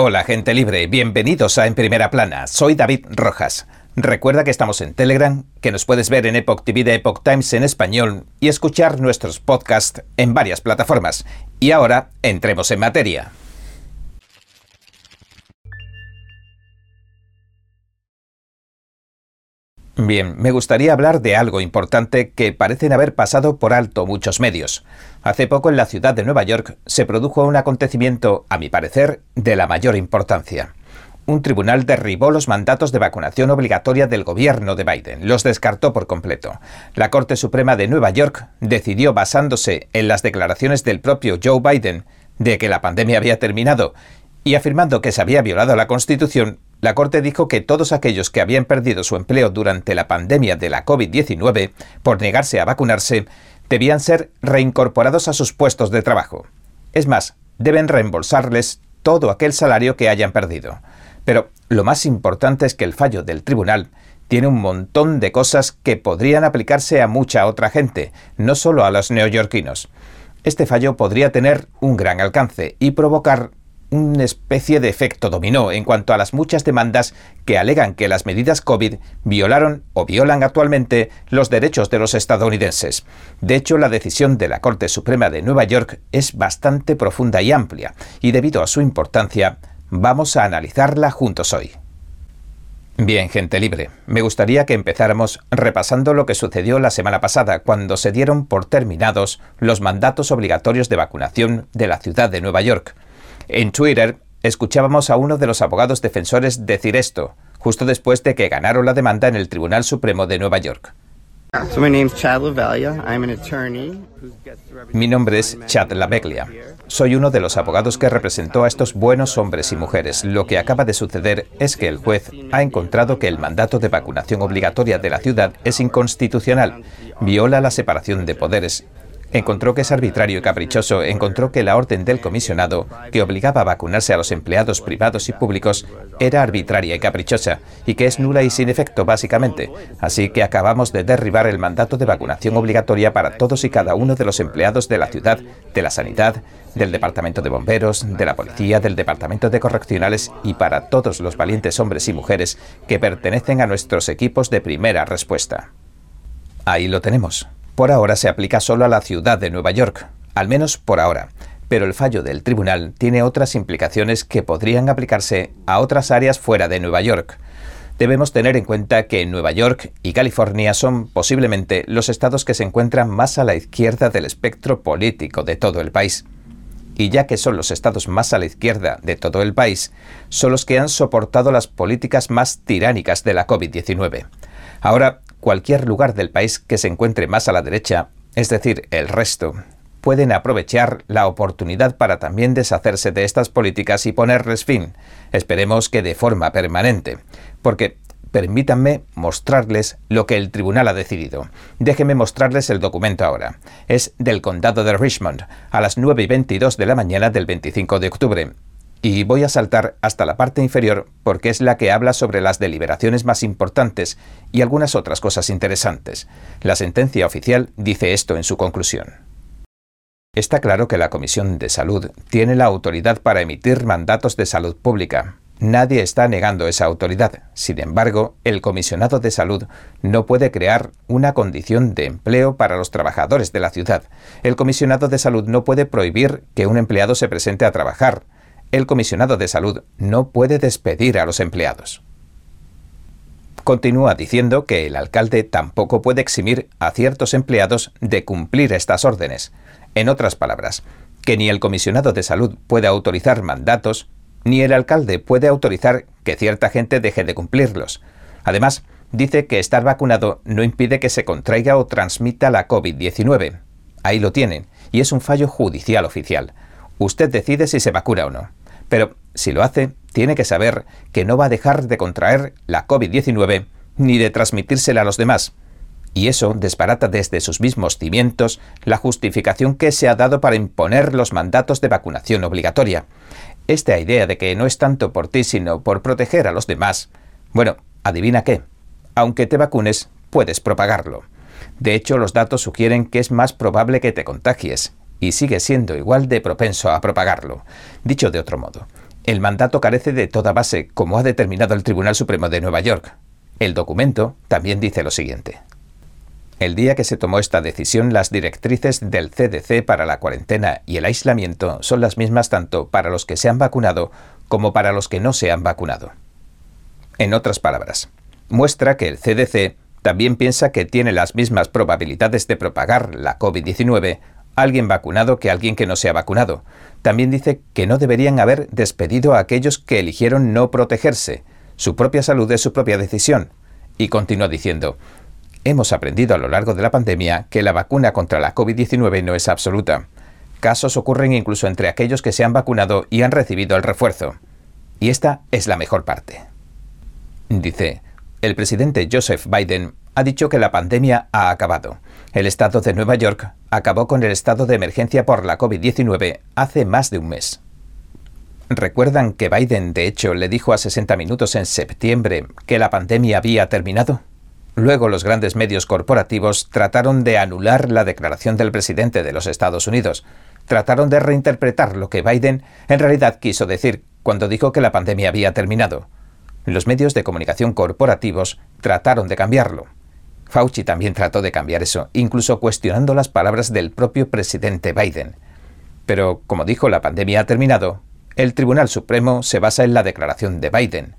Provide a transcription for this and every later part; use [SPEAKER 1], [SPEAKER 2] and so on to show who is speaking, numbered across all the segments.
[SPEAKER 1] Hola gente libre, bienvenidos a En Primera Plana, soy David Rojas. Recuerda que estamos en Telegram, que nos puedes ver en Epoch TV de Epoch Times en español y escuchar nuestros podcasts en varias plataformas. Y ahora, entremos en materia. Bien, me gustaría hablar de algo importante que parecen haber pasado por alto muchos medios. Hace poco en la ciudad de Nueva York se produjo un acontecimiento, a mi parecer, de la mayor importancia. Un tribunal derribó los mandatos de vacunación obligatoria del gobierno de Biden, los descartó por completo. La Corte Suprema de Nueva York decidió, basándose en las declaraciones del propio Joe Biden, de que la pandemia había terminado y afirmando que se había violado la Constitución, la Corte dijo que todos aquellos que habían perdido su empleo durante la pandemia de la COVID-19 por negarse a vacunarse debían ser reincorporados a sus puestos de trabajo. Es más, deben reembolsarles todo aquel salario que hayan perdido. Pero lo más importante es que el fallo del tribunal tiene un montón de cosas que podrían aplicarse a mucha otra gente, no solo a los neoyorquinos. Este fallo podría tener un gran alcance y provocar una especie de efecto dominó en cuanto a las muchas demandas que alegan que las medidas COVID violaron o violan actualmente los derechos de los estadounidenses. De hecho, la decisión de la Corte Suprema de Nueva York es bastante profunda y amplia, y debido a su importancia, vamos a analizarla juntos hoy. Bien, gente libre, me gustaría que empezáramos repasando lo que sucedió la semana pasada, cuando se dieron por terminados los mandatos obligatorios de vacunación de la ciudad de Nueva York. En Twitter escuchábamos a uno de los abogados defensores decir esto, justo después de que ganaron la demanda en el Tribunal Supremo de Nueva York. Mi nombre es Chad LaVeglia. Soy uno de los abogados que representó a estos buenos hombres y mujeres. Lo que acaba de suceder es que el juez ha encontrado que el mandato de vacunación obligatoria de la ciudad es inconstitucional, viola la separación de poderes Encontró que es arbitrario y caprichoso, encontró que la orden del comisionado, que obligaba a vacunarse a los empleados privados y públicos, era arbitraria y caprichosa, y que es nula y sin efecto, básicamente. Así que acabamos de derribar el mandato de vacunación obligatoria para todos y cada uno de los empleados de la ciudad, de la sanidad, del Departamento de Bomberos, de la Policía, del Departamento de Correccionales y para todos los valientes hombres y mujeres que pertenecen a nuestros equipos de primera respuesta. Ahí lo tenemos. Por ahora se aplica solo a la ciudad de Nueva York, al menos por ahora, pero el fallo del tribunal tiene otras implicaciones que podrían aplicarse a otras áreas fuera de Nueva York. Debemos tener en cuenta que Nueva York y California son posiblemente los estados que se encuentran más a la izquierda del espectro político de todo el país. Y ya que son los estados más a la izquierda de todo el país, son los que han soportado las políticas más tiránicas de la COVID-19. Ahora, cualquier lugar del país que se encuentre más a la derecha, es decir, el resto, pueden aprovechar la oportunidad para también deshacerse de estas políticas y ponerles fin, esperemos que de forma permanente, porque permítanme mostrarles lo que el tribunal ha decidido. Déjenme mostrarles el documento ahora. Es del condado de Richmond, a las 9 y 22 de la mañana del 25 de octubre, y voy a saltar hasta la parte inferior porque es la que habla sobre las deliberaciones más importantes y algunas otras cosas interesantes. La sentencia oficial dice esto en su conclusión. Está claro que la Comisión de Salud tiene la autoridad para emitir mandatos de salud pública. Nadie está negando esa autoridad. Sin embargo, el comisionado de salud no puede crear una condición de empleo para los trabajadores de la ciudad. El comisionado de salud no puede prohibir que un empleado se presente a trabajar el comisionado de salud no puede despedir a los empleados. Continúa diciendo que el alcalde tampoco puede eximir a ciertos empleados de cumplir estas órdenes. En otras palabras, que ni el comisionado de salud puede autorizar mandatos, ni el alcalde puede autorizar que cierta gente deje de cumplirlos. Además, dice que estar vacunado no impide que se contraiga o transmita la COVID-19. Ahí lo tienen, y es un fallo judicial oficial. Usted decide si se vacuna o no. Pero si lo hace, tiene que saber que no va a dejar de contraer la COVID-19 ni de transmitírsela a los demás. Y eso desbarata desde sus mismos cimientos la justificación que se ha dado para imponer los mandatos de vacunación obligatoria. Esta idea de que no es tanto por ti sino por proteger a los demás. Bueno, adivina qué. Aunque te vacunes, puedes propagarlo. De hecho, los datos sugieren que es más probable que te contagies, y sigue siendo igual de propenso a propagarlo. Dicho de otro modo, el mandato carece de toda base, como ha determinado el Tribunal Supremo de Nueva York. El documento también dice lo siguiente. El día que se tomó esta decisión, las directrices del CDC para la cuarentena y el aislamiento son las mismas tanto para los que se han vacunado como para los que no se han vacunado. En otras palabras, muestra que el CDC también piensa que tiene las mismas probabilidades de propagar la COVID-19 alguien vacunado que alguien que no se ha vacunado. También dice que no deberían haber despedido a aquellos que eligieron no protegerse. Su propia salud es su propia decisión. Y continúa diciendo, Hemos aprendido a lo largo de la pandemia que la vacuna contra la COVID-19 no es absoluta. Casos ocurren incluso entre aquellos que se han vacunado y han recibido el refuerzo. Y esta es la mejor parte. Dice, el presidente Joseph Biden ha dicho que la pandemia ha acabado. El estado de Nueva York acabó con el estado de emergencia por la COVID-19 hace más de un mes. ¿Recuerdan que Biden, de hecho, le dijo a 60 minutos en septiembre que la pandemia había terminado? Luego los grandes medios corporativos trataron de anular la declaración del presidente de los Estados Unidos. Trataron de reinterpretar lo que Biden en realidad quiso decir cuando dijo que la pandemia había terminado. Los medios de comunicación corporativos trataron de cambiarlo. Fauci también trató de cambiar eso, incluso cuestionando las palabras del propio presidente Biden. Pero, como dijo, la pandemia ha terminado, el Tribunal Supremo se basa en la declaración de Biden.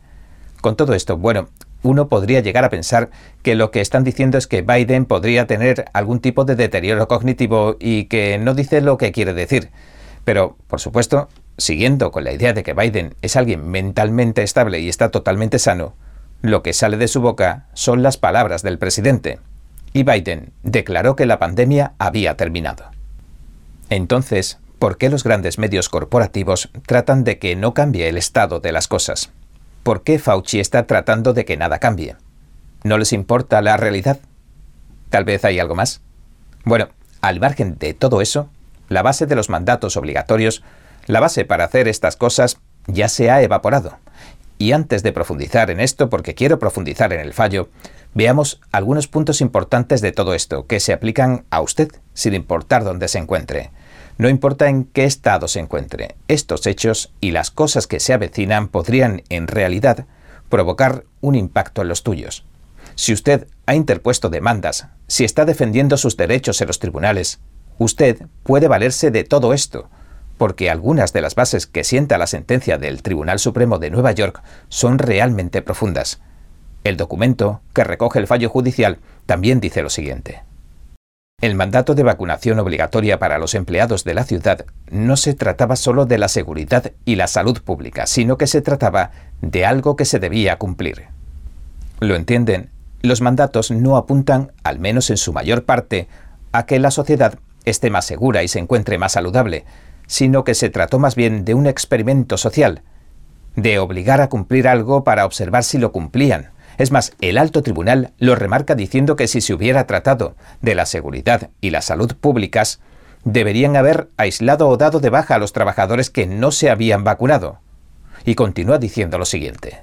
[SPEAKER 1] Con todo esto, bueno, uno podría llegar a pensar que lo que están diciendo es que Biden podría tener algún tipo de deterioro cognitivo y que no dice lo que quiere decir. Pero, por supuesto, siguiendo con la idea de que Biden es alguien mentalmente estable y está totalmente sano, lo que sale de su boca son las palabras del presidente. Y Biden declaró que la pandemia había terminado. Entonces, ¿por qué los grandes medios corporativos tratan de que no cambie el estado de las cosas? ¿Por qué Fauci está tratando de que nada cambie? ¿No les importa la realidad? ¿Tal vez hay algo más? Bueno, al margen de todo eso, la base de los mandatos obligatorios, la base para hacer estas cosas, ya se ha evaporado. Y antes de profundizar en esto, porque quiero profundizar en el fallo, veamos algunos puntos importantes de todo esto que se aplican a usted, sin importar dónde se encuentre. No importa en qué estado se encuentre, estos hechos y las cosas que se avecinan podrían, en realidad, provocar un impacto en los tuyos. Si usted ha interpuesto demandas, si está defendiendo sus derechos en los tribunales, usted puede valerse de todo esto, porque algunas de las bases que sienta la sentencia del Tribunal Supremo de Nueva York son realmente profundas. El documento, que recoge el fallo judicial, también dice lo siguiente. El mandato de vacunación obligatoria para los empleados de la ciudad no se trataba solo de la seguridad y la salud pública, sino que se trataba de algo que se debía cumplir. ¿Lo entienden? Los mandatos no apuntan, al menos en su mayor parte, a que la sociedad esté más segura y se encuentre más saludable, sino que se trató más bien de un experimento social, de obligar a cumplir algo para observar si lo cumplían, es más, el alto tribunal lo remarca diciendo que si se hubiera tratado de la seguridad y la salud públicas, deberían haber aislado o dado de baja a los trabajadores que no se habían vacunado. Y continúa diciendo lo siguiente.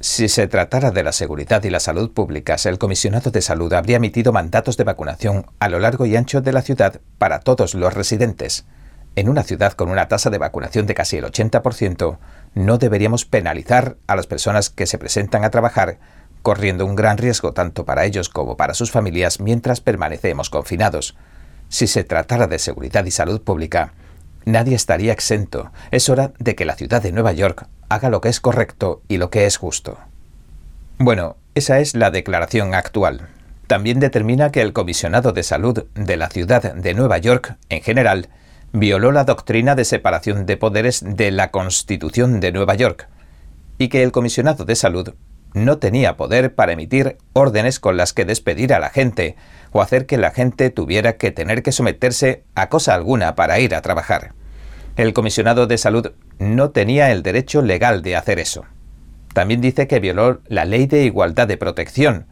[SPEAKER 1] Si se tratara de la seguridad y la salud públicas, el comisionado de salud habría emitido mandatos de vacunación a lo largo y ancho de la ciudad para todos los residentes. En una ciudad con una tasa de vacunación de casi el 80%, no deberíamos penalizar a las personas que se presentan a trabajar, corriendo un gran riesgo tanto para ellos como para sus familias mientras permanecemos confinados. Si se tratara de seguridad y salud pública, nadie estaría exento. Es hora de que la ciudad de Nueva York haga lo que es correcto y lo que es justo. Bueno, esa es la declaración actual. También determina que el comisionado de salud de la ciudad de Nueva York, en general, violó la doctrina de separación de poderes de la Constitución de Nueva York y que el comisionado de salud no tenía poder para emitir órdenes con las que despedir a la gente o hacer que la gente tuviera que tener que someterse a cosa alguna para ir a trabajar. El comisionado de salud no tenía el derecho legal de hacer eso. También dice que violó la ley de igualdad de protección,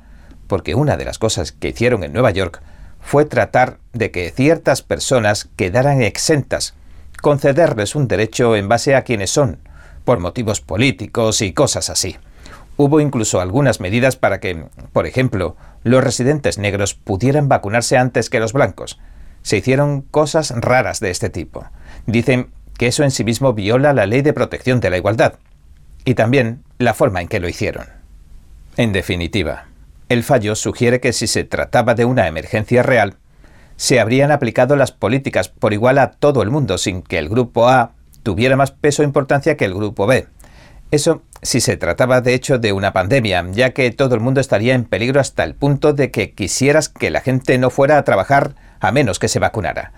[SPEAKER 1] porque una de las cosas que hicieron en Nueva York fue tratar de que ciertas personas quedaran exentas, concederles un derecho en base a quienes son, por motivos políticos y cosas así. Hubo incluso algunas medidas para que, por ejemplo, los residentes negros pudieran vacunarse antes que los blancos. Se hicieron cosas raras de este tipo. Dicen que eso en sí mismo viola la ley de protección de la igualdad, y también la forma en que lo hicieron. En definitiva, el fallo sugiere que si se trataba de una emergencia real, se habrían aplicado las políticas por igual a todo el mundo sin que el grupo A tuviera más peso e importancia que el grupo B. Eso si se trataba de hecho de una pandemia, ya que todo el mundo estaría en peligro hasta el punto de que quisieras que la gente no fuera a trabajar a menos que se vacunara.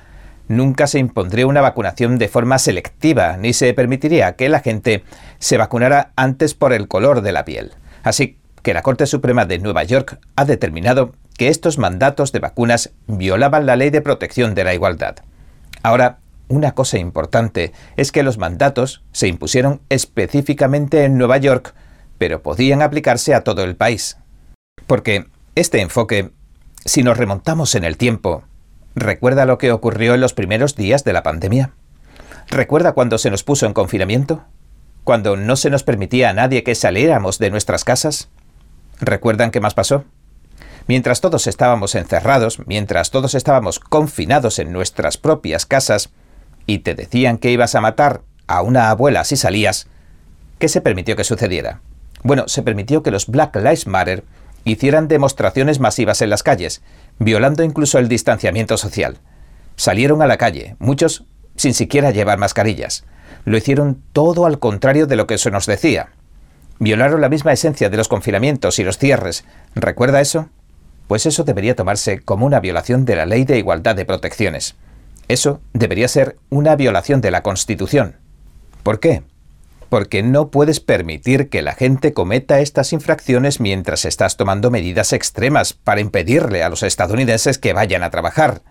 [SPEAKER 1] Nunca se impondría una vacunación de forma selectiva, ni se permitiría que la gente se vacunara antes por el color de la piel. Así que la Corte Suprema de Nueva York ha determinado que estos mandatos de vacunas violaban la ley de protección de la igualdad. Ahora, una cosa importante es que los mandatos se impusieron específicamente en Nueva York, pero podían aplicarse a todo el país. Porque este enfoque, si nos remontamos en el tiempo, ¿recuerda lo que ocurrió en los primeros días de la pandemia? ¿Recuerda cuando se nos puso en confinamiento? ¿Cuando no se nos permitía a nadie que saliéramos de nuestras casas? ¿Recuerdan qué más pasó? Mientras todos estábamos encerrados, mientras todos estábamos confinados en nuestras propias casas, y te decían que ibas a matar a una abuela si salías, ¿qué se permitió que sucediera? Bueno, se permitió que los Black Lives Matter hicieran demostraciones masivas en las calles, violando incluso el distanciamiento social. Salieron a la calle, muchos sin siquiera llevar mascarillas. Lo hicieron todo al contrario de lo que se nos decía violaron la misma esencia de los confinamientos y los cierres. ¿Recuerda eso? Pues eso debería tomarse como una violación de la Ley de Igualdad de Protecciones. Eso debería ser una violación de la Constitución. ¿Por qué? Porque no puedes permitir que la gente cometa estas infracciones mientras estás tomando medidas extremas para impedirle a los estadounidenses que vayan a trabajar,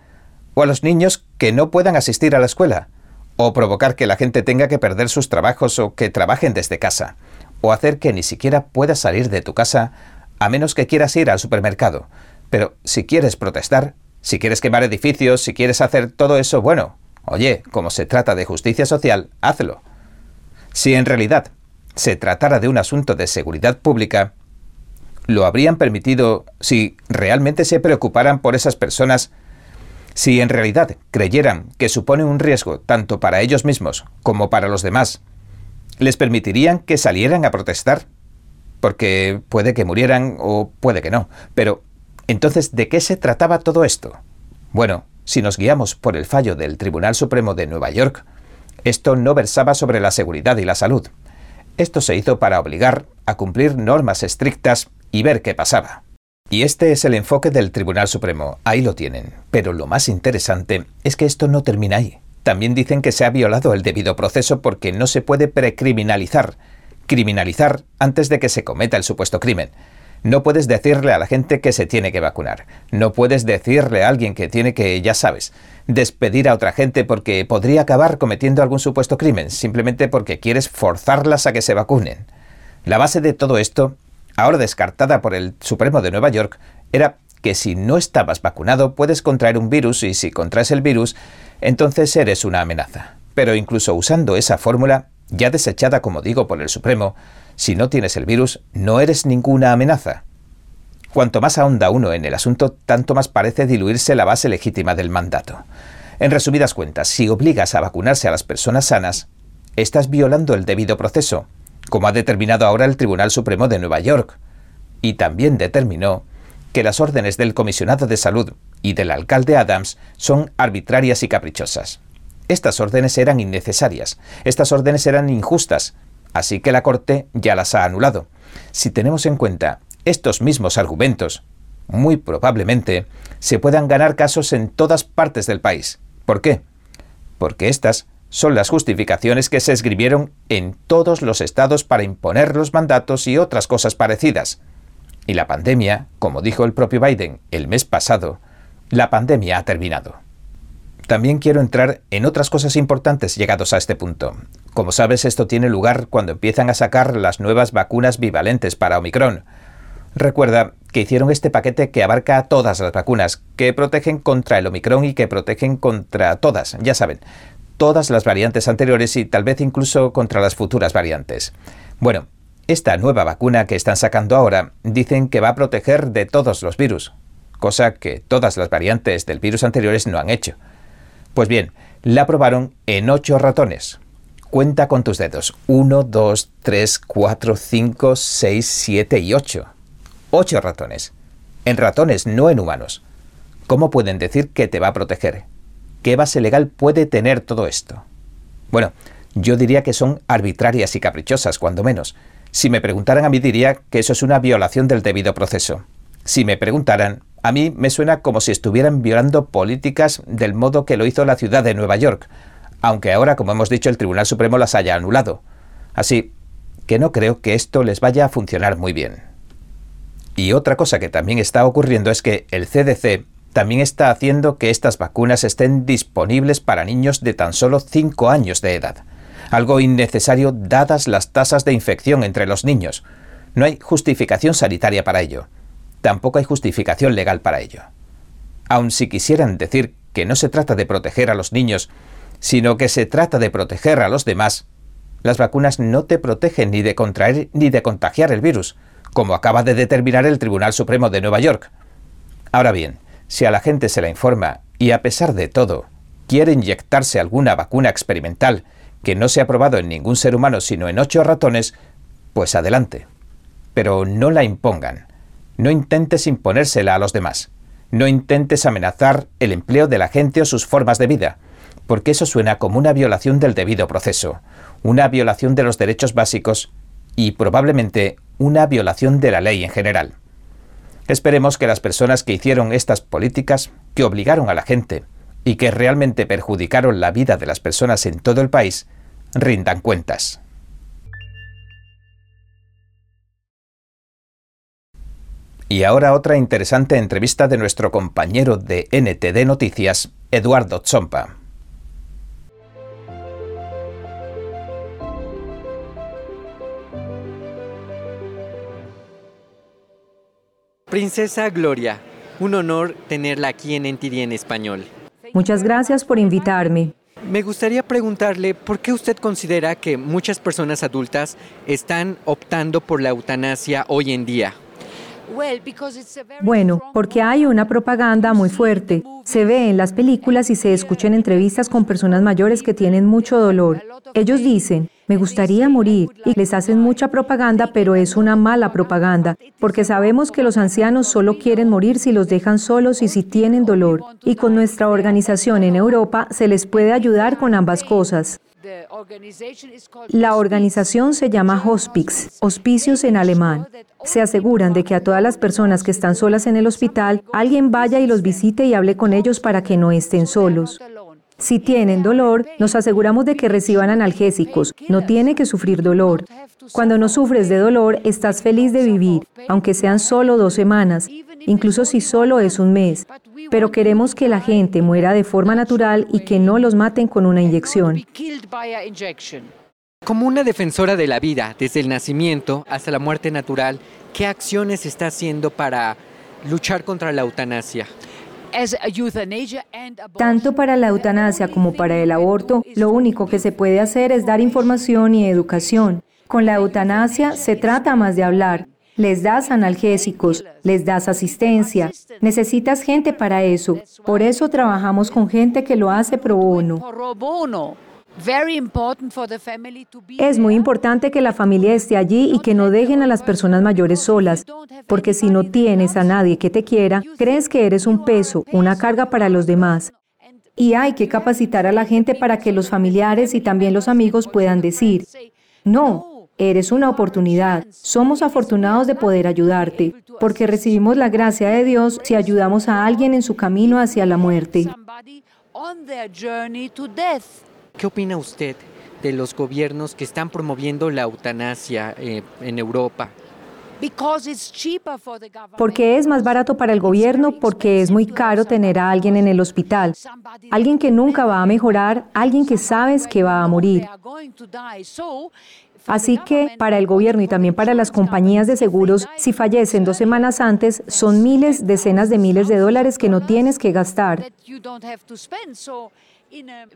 [SPEAKER 1] o a los niños que no puedan asistir a la escuela, o provocar que la gente tenga que perder sus trabajos o que trabajen desde casa o hacer que ni siquiera puedas salir de tu casa a menos que quieras ir al supermercado. Pero si quieres protestar, si quieres quemar edificios, si quieres hacer todo eso, bueno, oye, como se trata de justicia social, hazlo. Si en realidad se tratara de un asunto de seguridad pública, lo habrían permitido si realmente se preocuparan por esas personas, si en realidad creyeran que supone un riesgo tanto para ellos mismos como para los demás, les permitirían que salieran a protestar. Porque puede que murieran o puede que no. Pero, entonces, ¿de qué se trataba todo esto? Bueno, si nos guiamos por el fallo del Tribunal Supremo de Nueva York, esto no versaba sobre la seguridad y la salud. Esto se hizo para obligar a cumplir normas estrictas y ver qué pasaba. Y este es el enfoque del Tribunal Supremo, ahí lo tienen. Pero lo más interesante es que esto no termina ahí. También dicen que se ha violado el debido proceso porque no se puede precriminalizar, criminalizar antes de que se cometa el supuesto crimen. No puedes decirle a la gente que se tiene que vacunar. No puedes decirle a alguien que tiene que, ya sabes, despedir a otra gente porque podría acabar cometiendo algún supuesto crimen, simplemente porque quieres forzarlas a que se vacunen. La base de todo esto, ahora descartada por el Supremo de Nueva York, era que si no estabas vacunado puedes contraer un virus y si contraes el virus, entonces eres una amenaza. Pero incluso usando esa fórmula, ya desechada como digo por el Supremo, si no tienes el virus, no eres ninguna amenaza. Cuanto más ahonda uno en el asunto, tanto más parece diluirse la base legítima del mandato. En resumidas cuentas, si obligas a vacunarse a las personas sanas, estás violando el debido proceso, como ha determinado ahora el Tribunal Supremo de Nueva York, y también determinó que las órdenes del comisionado de salud y del alcalde Adams son arbitrarias y caprichosas. Estas órdenes eran innecesarias, estas órdenes eran injustas, así que la Corte ya las ha anulado. Si tenemos en cuenta estos mismos argumentos, muy probablemente se puedan ganar casos en todas partes del país. ¿Por qué? Porque estas son las justificaciones que se escribieron en todos los estados para imponer los mandatos y otras cosas parecidas. Y la pandemia, como dijo el propio Biden el mes pasado, la pandemia ha terminado. También quiero entrar en otras cosas importantes llegados a este punto. Como sabes, esto tiene lugar cuando empiezan a sacar las nuevas vacunas bivalentes para Omicron. Recuerda que hicieron este paquete que abarca todas las vacunas, que protegen contra el Omicron y que protegen contra todas, ya saben, todas las variantes anteriores y tal vez incluso contra las futuras variantes. Bueno, esta nueva vacuna que están sacando ahora dicen que va a proteger de todos los virus, cosa que todas las variantes del virus anteriores no han hecho. Pues bien, La probaron en ocho ratones. Cuenta con tus dedos. 1, 2, 3, 4, 5, 6, 7 y 8. Ocho ratones. En ratones, no en humanos. ¿Cómo pueden decir que te va a proteger? ¿Qué base legal puede tener todo esto? Bueno, yo diría que son arbitrarias y caprichosas, cuando menos. Si me preguntaran a mí diría que eso es una violación del debido proceso. Si me preguntaran, a mí me suena como si estuvieran violando políticas del modo que lo hizo la ciudad de Nueva York, aunque ahora, como hemos dicho, el Tribunal Supremo las haya anulado. Así que no creo que esto les vaya a funcionar muy bien. Y otra cosa que también está ocurriendo es que el CDC también está haciendo que estas vacunas estén disponibles para niños de tan solo 5 años de edad, algo innecesario dadas las tasas de infección entre los niños. No hay justificación sanitaria para ello. Tampoco hay justificación legal para ello. Aun si quisieran decir que no se trata de proteger a los niños, sino que se trata de proteger a los demás, las vacunas no te protegen ni de contraer ni de contagiar el virus, como acaba de determinar el Tribunal Supremo de Nueva York. Ahora bien, si a la gente se la informa y a pesar de todo quiere inyectarse alguna vacuna experimental que no se ha probado en ningún ser humano sino en ocho ratones, pues adelante. Pero no la impongan. No intentes imponérsela a los demás. No intentes amenazar el empleo de la gente o sus formas de vida, porque eso suena como una violación del debido proceso, una violación de los derechos básicos y probablemente una violación de la ley en general. Esperemos que las personas que hicieron estas políticas, que obligaron a la gente y que realmente perjudicaron la vida de las personas en todo el país, rindan cuentas. Y ahora otra interesante entrevista de nuestro compañero de NTD Noticias, Eduardo Zompa.
[SPEAKER 2] Princesa Gloria, un honor tenerla aquí en NTD en español.
[SPEAKER 3] Muchas gracias por invitarme.
[SPEAKER 2] Me gustaría preguntarle por qué usted considera que muchas personas adultas están optando por la eutanasia hoy en día.
[SPEAKER 3] Bueno, porque hay una propaganda muy fuerte. Se ve en las películas y se escucha en entrevistas con personas mayores que tienen mucho dolor. Ellos dicen, me gustaría morir, y les hacen mucha propaganda, pero es una mala propaganda, porque sabemos que los ancianos solo quieren morir si los dejan solos y si tienen dolor. Y con nuestra organización en Europa se les puede ayudar con ambas cosas. La organización se llama Hospice, hospicios en alemán. Se aseguran de que a todas las personas que están solas en el hospital, alguien vaya y los visite y hable con ellos para que no estén solos. Si tienen dolor, nos aseguramos de que reciban analgésicos. No tiene que sufrir dolor. Cuando no sufres de dolor, estás feliz de vivir, aunque sean solo dos semanas, incluso si solo es un mes. Pero queremos que la gente muera de forma natural y que no los maten con una inyección.
[SPEAKER 2] Como una defensora de la vida, desde el nacimiento hasta la muerte natural, ¿qué acciones está haciendo para luchar contra la eutanasia?
[SPEAKER 3] Tanto para la eutanasia como para el aborto, lo único que se puede hacer es dar información y educación. Con la eutanasia se trata más de hablar. Les das analgésicos, les das asistencia. Necesitas gente para eso. Por eso trabajamos con gente que lo hace pro bono. Es muy importante que la familia esté allí y que no dejen a las personas mayores solas, porque si no tienes a nadie que te quiera, crees que eres un peso, una carga para los demás. Y hay que capacitar a la gente para que los familiares y también los amigos puedan decir, no, Eres una oportunidad. Somos afortunados de poder ayudarte, porque recibimos la gracia de Dios si ayudamos a alguien en su camino hacia la muerte.
[SPEAKER 2] ¿Qué opina usted de los gobiernos que están promoviendo la eutanasia eh, en Europa?
[SPEAKER 3] Porque es más barato para el gobierno, porque es muy caro tener a alguien en el hospital. Alguien que nunca va a mejorar, alguien que sabes que va a morir. Así que para el gobierno y también para las compañías de seguros, si fallecen dos semanas antes, son miles, decenas de miles de dólares que no tienes que gastar.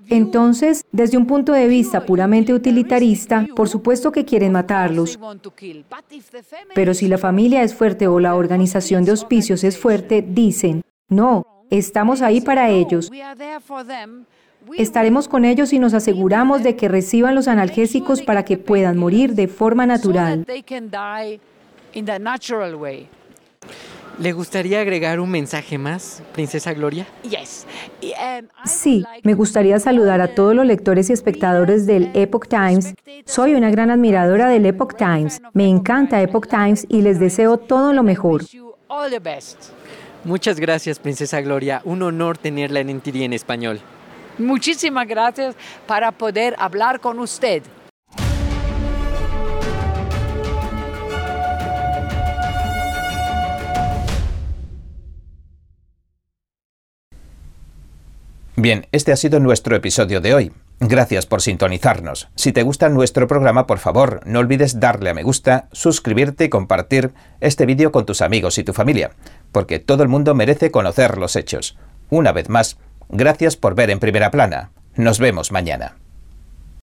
[SPEAKER 3] Entonces, desde un punto de vista puramente utilitarista, por supuesto que quieren matarlos. Pero si la familia es fuerte o la organización de hospicios es fuerte, dicen, no, estamos ahí para ellos. Estaremos con ellos y nos aseguramos de que reciban los analgésicos para que puedan morir de forma natural.
[SPEAKER 2] ¿Le gustaría agregar un mensaje más, Princesa Gloria?
[SPEAKER 3] Um, sí, me gustaría saludar a todos los lectores y espectadores del Epoch Times. Soy una gran admiradora del Epoch Times. Me encanta Epoch Times y les deseo todo lo mejor.
[SPEAKER 2] Muchas gracias, Princesa Gloria. Un honor tenerla en NTD en español.
[SPEAKER 4] Muchísimas gracias para poder hablar con usted.
[SPEAKER 1] Bien, este ha sido nuestro episodio de hoy. Gracias por sintonizarnos. Si te gusta nuestro programa, por favor, no olvides darle a me gusta, suscribirte y compartir este vídeo con tus amigos y tu familia, porque todo el mundo merece conocer los hechos. Una vez más, gracias por ver en primera plana. Nos vemos mañana.